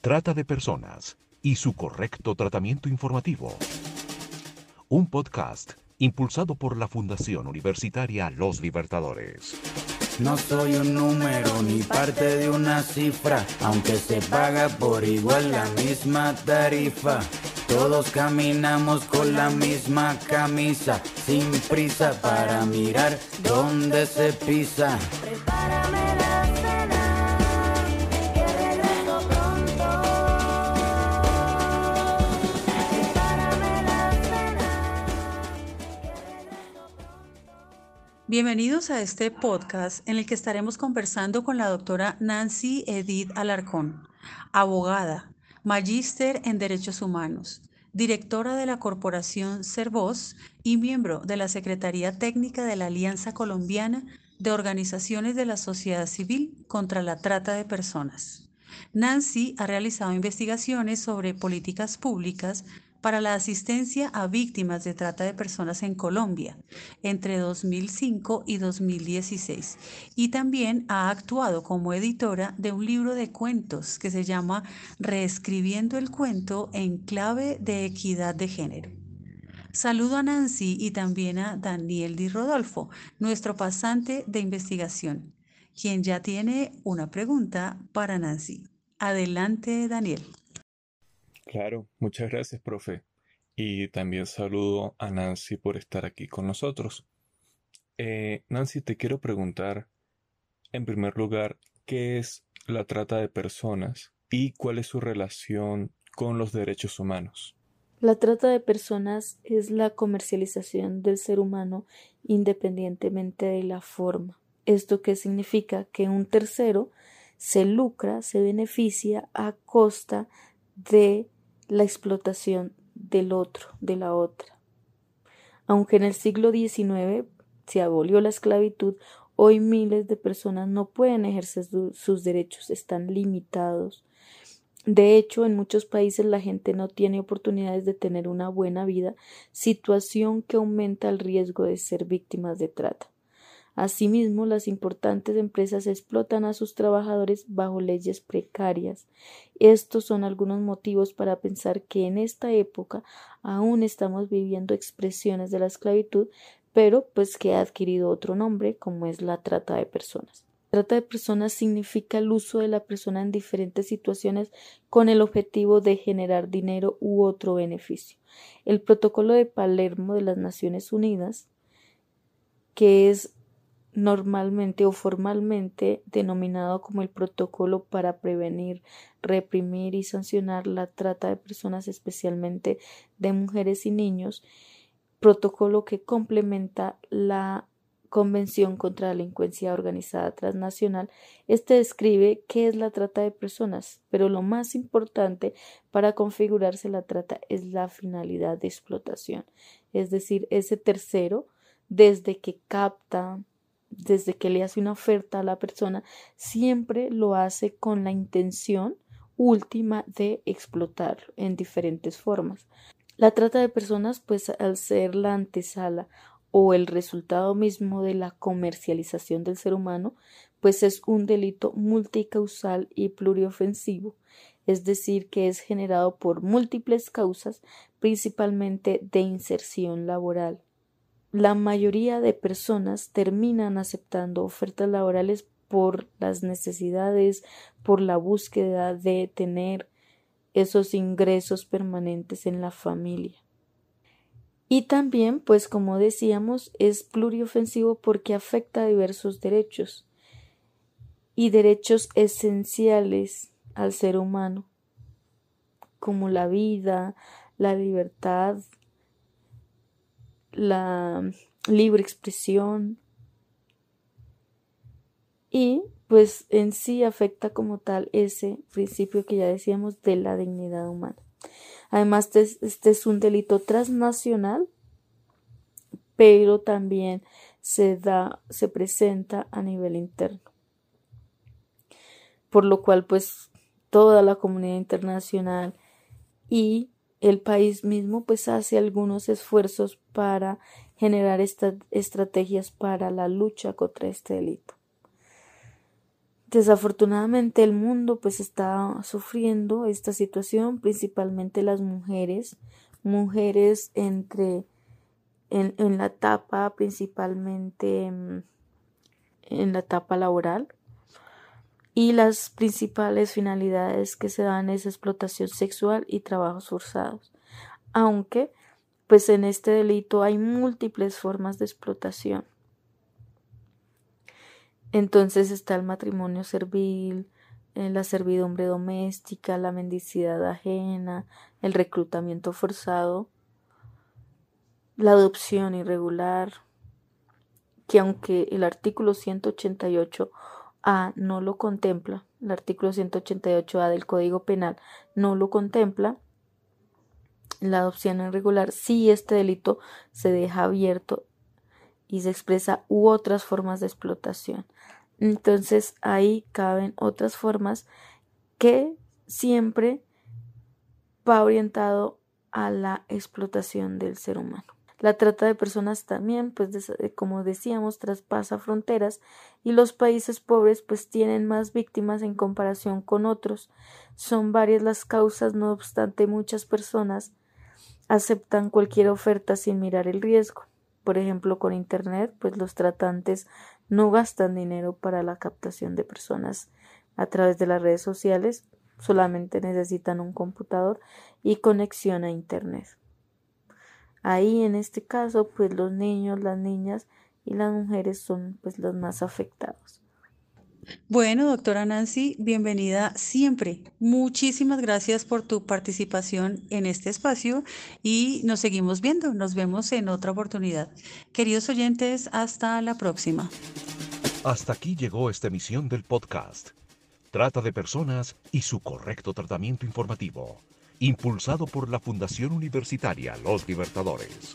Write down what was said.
trata de personas y su correcto tratamiento informativo. Un podcast impulsado por la Fundación Universitaria Los Libertadores. No soy un número ni parte de una cifra, aunque se paga por igual la misma tarifa. Todos caminamos con la misma camisa, sin prisa para mirar dónde se pisa. Prepárame la Bienvenidos a este podcast en el que estaremos conversando con la doctora Nancy Edith Alarcón, abogada magíster en Derechos Humanos, directora de la Corporación Cervoz y miembro de la Secretaría Técnica de la Alianza Colombiana de Organizaciones de la Sociedad Civil contra la Trata de Personas. Nancy ha realizado investigaciones sobre políticas públicas para la asistencia a víctimas de trata de personas en Colombia entre 2005 y 2016 y también ha actuado como editora de un libro de cuentos que se llama Reescribiendo el cuento en clave de equidad de género. Saludo a Nancy y también a Daniel Di Rodolfo, nuestro pasante de investigación, quien ya tiene una pregunta para Nancy. Adelante, Daniel. Claro, muchas gracias, profe. Y también saludo a Nancy por estar aquí con nosotros. Eh, Nancy, te quiero preguntar, en primer lugar, ¿qué es la trata de personas y cuál es su relación con los derechos humanos? La trata de personas es la comercialización del ser humano independientemente de la forma. ¿Esto qué significa? Que un tercero se lucra, se beneficia a costa de la explotación del otro, de la otra. Aunque en el siglo XIX se abolió la esclavitud, hoy miles de personas no pueden ejercer sus derechos, están limitados. De hecho, en muchos países la gente no tiene oportunidades de tener una buena vida, situación que aumenta el riesgo de ser víctimas de trata. Asimismo, las importantes empresas explotan a sus trabajadores bajo leyes precarias. Estos son algunos motivos para pensar que en esta época aún estamos viviendo expresiones de la esclavitud, pero pues que ha adquirido otro nombre, como es la trata de personas. Trata de personas significa el uso de la persona en diferentes situaciones con el objetivo de generar dinero u otro beneficio. El Protocolo de Palermo de las Naciones Unidas, que es normalmente o formalmente denominado como el Protocolo para prevenir, reprimir y sancionar la trata de personas, especialmente de mujeres y niños, protocolo que complementa la Convención contra la Delincuencia Organizada Transnacional. Este describe qué es la trata de personas, pero lo más importante para configurarse la trata es la finalidad de explotación, es decir, ese tercero desde que capta, desde que le hace una oferta a la persona, siempre lo hace con la intención última de explotar en diferentes formas. La trata de personas, pues al ser la antesala o el resultado mismo de la comercialización del ser humano, pues es un delito multicausal y pluriofensivo, es decir, que es generado por múltiples causas, principalmente de inserción laboral la mayoría de personas terminan aceptando ofertas laborales por las necesidades, por la búsqueda de tener esos ingresos permanentes en la familia. Y también, pues como decíamos, es pluriofensivo porque afecta a diversos derechos y derechos esenciales al ser humano, como la vida, la libertad, la libre expresión y pues en sí afecta como tal ese principio que ya decíamos de la dignidad humana. Además, este, este es un delito transnacional, pero también se da, se presenta a nivel interno. Por lo cual, pues, toda la comunidad internacional y el país mismo pues hace algunos esfuerzos para generar estas estrategias para la lucha contra este delito. Desafortunadamente el mundo pues está sufriendo esta situación, principalmente las mujeres, mujeres entre en, en la etapa principalmente mm, en la etapa laboral y las principales finalidades que se dan es explotación sexual y trabajos forzados. Aunque pues en este delito hay múltiples formas de explotación. Entonces está el matrimonio servil, eh, la servidumbre doméstica, la mendicidad ajena, el reclutamiento forzado, la adopción irregular, que aunque el artículo 188A no lo contempla, el artículo 188A del Código Penal no lo contempla, la adopción irregular, si este delito se deja abierto y se expresa u otras formas de explotación. Entonces ahí caben otras formas que siempre va orientado a la explotación del ser humano. La trata de personas también, pues como decíamos, traspasa fronteras y los países pobres pues tienen más víctimas en comparación con otros. Son varias las causas, no obstante muchas personas aceptan cualquier oferta sin mirar el riesgo. Por ejemplo, con Internet, pues los tratantes no gastan dinero para la captación de personas a través de las redes sociales, solamente necesitan un computador y conexión a Internet. Ahí en este caso, pues los niños, las niñas y las mujeres son pues los más afectados. Bueno, doctora Nancy, bienvenida siempre. Muchísimas gracias por tu participación en este espacio y nos seguimos viendo. Nos vemos en otra oportunidad. Queridos oyentes, hasta la próxima. Hasta aquí llegó esta emisión del podcast. Trata de personas y su correcto tratamiento informativo. Impulsado por la Fundación Universitaria Los Libertadores.